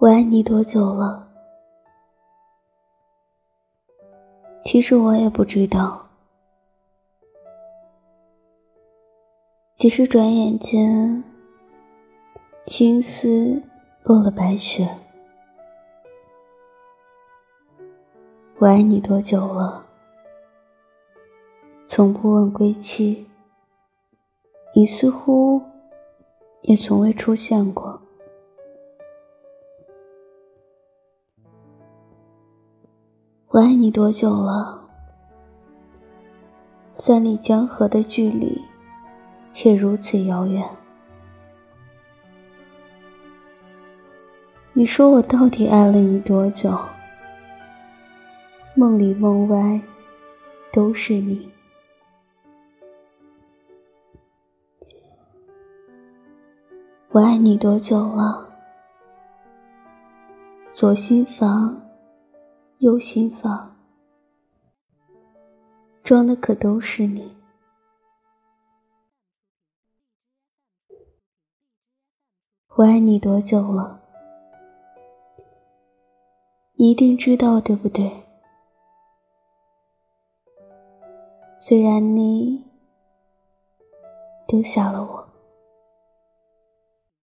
我爱你多久了？其实我也不知道，只是转眼间，青丝落了白雪。我爱你多久了？从不问归期，你似乎也从未出现过。我爱你多久了？三里江河的距离也如此遥远。你说我到底爱了你多久？梦里梦外都是你。我爱你多久了？左心房，右心房，装的可都是你。我爱你多久了？一定知道，对不对？虽然你丢下了我。